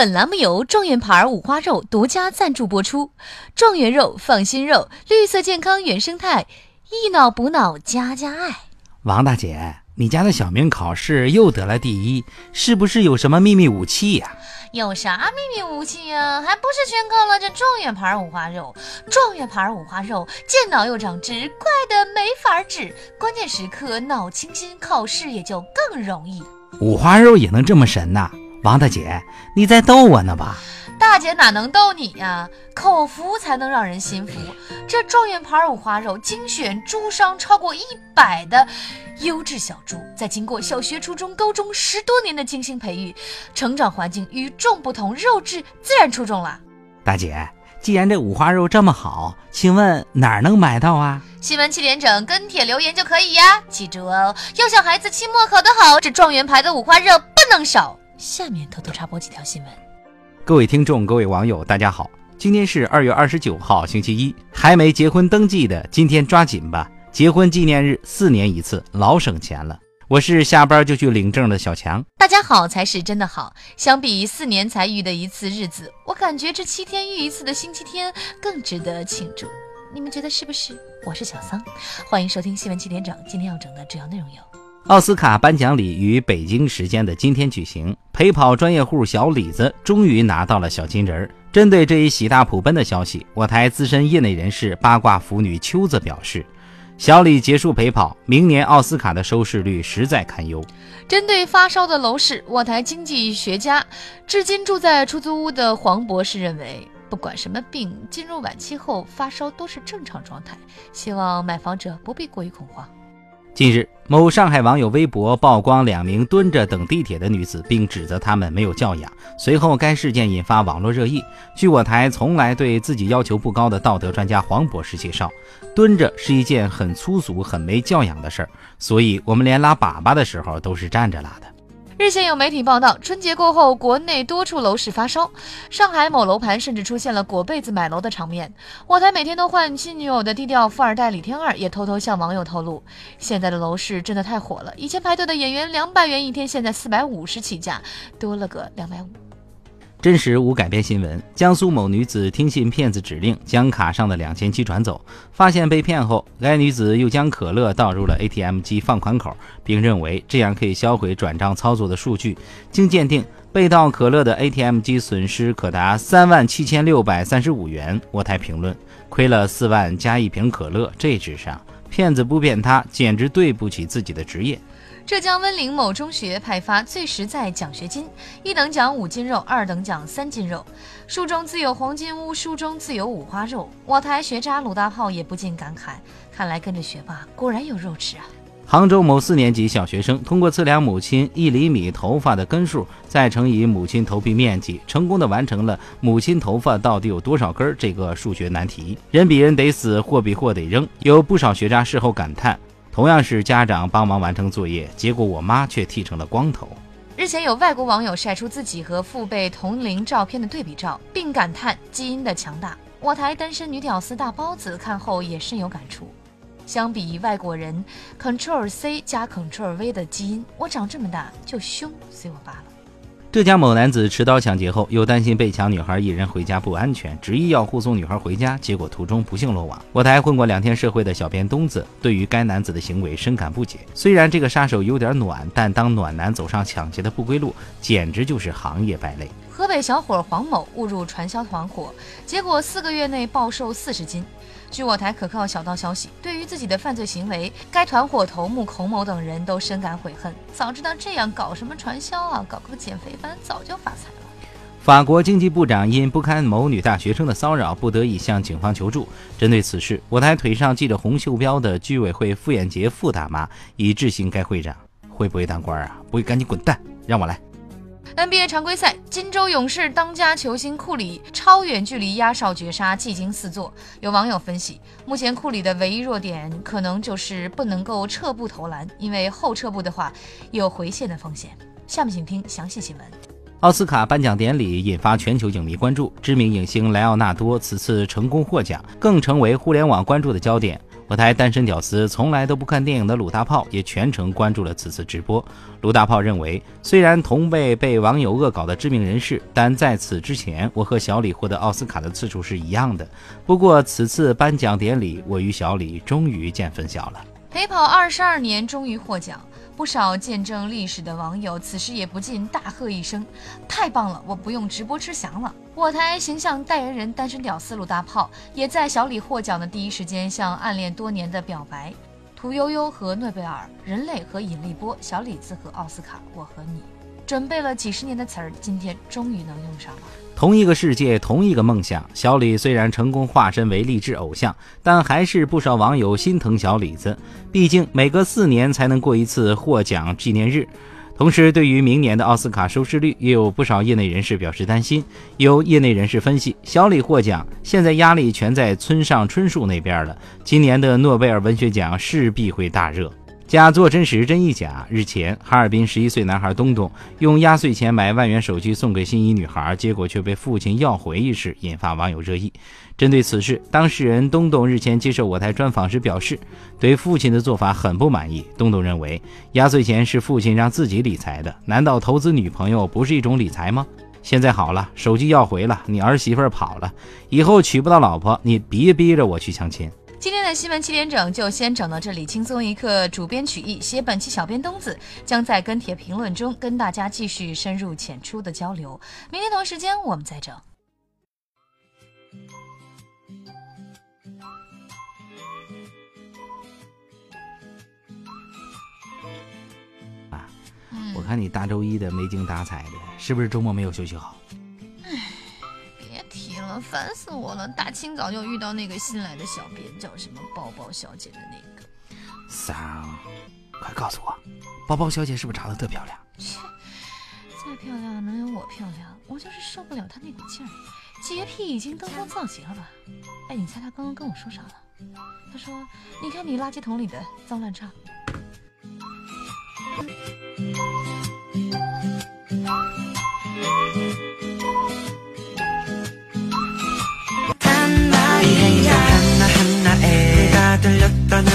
本栏目由状元牌五花肉独家赞助播出。状元肉，放心肉，绿色健康原生态，益脑补脑，家家爱。王大姐，你家的小明考试又得了第一，是不是有什么秘密武器呀、有啥秘密武器呀、还不是全靠了这状元牌五花肉。状元牌五花肉，健脑又长智，快的没法治。关键时刻脑清新，考试也就更容易。五花肉也能这么神呐、王大姐，你在逗我呢吧？大姐哪能逗你呀？口服才能让人心服。这状元牌五花肉精选猪商超过一百的优质小猪，在经过小学、初中、高中十多年的精心培育，成长环境与众不同，肉质自然出众了。大姐，既然这五花肉这么好，请问哪儿能买到啊？新闻七点整，跟帖留言就可以呀。记住哦，要想孩子期末考得好，这状元牌的五花肉不能少。下面偷偷插播几条新闻。各位听众，各位网友，大家好，今天是二月二十九号，星期一，还没结婚登记的，今天抓紧吧，结婚纪念日四年一次，老省钱了。我是下班就去领证的小强。大家好才是真的好。相比四年才遇的一次日子，我感觉这七天遇一次的星期天更值得庆祝。你们觉得是不是？我是小桑，欢迎收听新闻七点整。今天要整的主要内容有：奥斯卡颁奖礼于北京时间的今天举行，陪跑专业户小李子终于拿到了小金人儿。针对这一喜大普奔的消息，我台资深业内人士八卦腐女秋子表示，小李结束陪跑，明年奥斯卡的收视率实在堪忧。针对发烧的楼市，我台经济学家、至今住在出租屋的黄博士认为，不管什么病，进入晚期后发烧都是正常状态，希望买房者不必过于恐慌。近日，某上海网友微博曝光两名蹲着等地铁的女子，并指责她们没有教养。随后，该事件引发网络热议。据我台从来对自己要求不高的道德专家黄博士介绍，蹲着是一件很粗俗、很没教养的事儿，所以我们连拉粑粑的时候都是站着拉的。日前有媒体报道，春节过后，国内多处楼市发烧，上海某楼盘甚至出现了裹被子买楼的场面。我台每天都换新女友的低调富二代李天二也偷偷向网友透露，现在的楼市真的太火了，以前排队的演员两百元一天，现在四百五十起价，多了个两百五。真实无改编新闻：江苏某女子听信骗子指令，将卡上的两千七转走，发现被骗后，该女子又将可乐倒入了 ATM 机放款口，并认为这样可以销毁转账操作的数据。经鉴定，被盗可乐的 ATM 机损失可达三万七千六百三十五元。我台评论：亏了四万加一瓶可乐，这智商，骗子不骗他，简直对不起自己的职业。浙江温岭某中学派发最实在奖学金，一等奖五斤肉，二等奖三斤肉。书中自有黄金屋，书中自有五花肉。我台学渣鲁大炮也不禁感慨：看来跟着学霸果然有肉吃啊！杭州某四年级小学生通过测量母亲一厘米头发的根数，再乘以母亲头皮面积，成功的完成了母亲头发到底有多少根这个数学难题。人比人得死，货比货得扔。有不少学渣事后感叹，同样是家长帮忙完成作业，结果我妈却剃成了光头。日前有外国网友晒出自己和父辈同龄照片的对比照，并感叹基因的强大。我台单身女屌丝大包子看后也深有感触。相比外国人 Control C 加 Control V 的基因，我长这么大就凶，随我爸了。浙江某男子持刀抢劫后，又担心被抢女孩一人回家不安全，执意要护送女孩回家，结果途中不幸落网。我台混过两天社会的小编东子对于该男子的行为深感不解。虽然这个杀手有点暖，但当暖男走上抢劫的不归路，简直就是行业败类。河北小伙黄某误入传销团伙，结果四个月内暴瘦四十斤。据我台可靠小道消息，对于自己的犯罪行为，该团伙头目孔某等人都深感悔恨。早知道这样，搞什么传销啊，搞个减肥班早就发财了。法国经济部长因不堪某女大学生的骚扰，不得已向警方求助。针对此事，我台腿上系着红袖标的居委会傅艳杰傅大妈已致信该会长：会不会当官啊？不会赶紧滚蛋，让我来。NBA 常规赛，金州勇士当家球星库里超远距离压哨绝杀，技惊四座。有网友分析，目前库里的唯一弱点可能就是不能够撤步投篮，因为后撤步的话有回线的风险。下面请听详细新闻。奥斯卡颁奖典礼引发全球影迷关注，知名影星莱奥纳多此次成功获奖，更成为互联网关注的焦点。我台单身屌丝从来都不看电影的鲁大炮也全程关注了此次直播。鲁大炮认为，虽然同被被网友恶搞的知名人士，但在此之前，我和小李获得奥斯卡的次数是一样的。不过此次颁奖典礼，我与小李终于见分晓了。陪跑二十二年，终于获奖。不少见证历史的网友此时也不禁大喝一声：“太棒了！我不用直播吃翔了。”我台形象代言人单身屌丝鲁大炮也在小李获奖的第一时间向暗恋多年的表白。屠呦呦和诺贝尔，人类和引力波，小李子和奥斯卡，我和你，准备了几十年的词儿，今天终于能用上了。同一个世界，同一个梦想。小李虽然成功化身为励志偶像，但还是不少网友心疼小李子。毕竟每隔四年才能过一次获奖纪念日。同时，对于明年的奥斯卡收视率，也有不少业内人士表示担心。有业内人士分析，小李获奖，现在压力全在村上春树那边了。今年的诺贝尔文学奖势必会大热。假作真时真亦假。日前，哈尔滨十一岁男孩东东用压岁钱买万元手机送给心仪女孩，结果却被父亲要回一事，引发网友热议。针对此事，当事人东东日前接受我台专访时表示，对父亲的做法很不满意。东东认为，压岁钱是父亲让自己理财的，难道投资女朋友不是一种理财吗？现在好了，手机要回了，你儿媳妇跑了，以后娶不到老婆，你别逼着我去相亲。今天的新闻七点整就先整到这里，轻松一刻，主编曲艺，写本期小编东子将在跟帖评论中跟大家继续深入浅出的交流。明天同时间我们再整。啊，我看你大周一的没精打采的，是不是周末没有休息好？烦死我了！大清早就遇到那个新来的小编，叫什么包包小姐的那个。三，快告诉我，包包小姐是不是长得特漂亮？切，再漂亮能有我漂亮？我就是受不了她那股劲儿，洁癖已经登峰造极了吧？哎，你猜她刚刚跟我说啥了？她说：“你看你垃圾桶里的脏乱差。” 나의 가 들렸던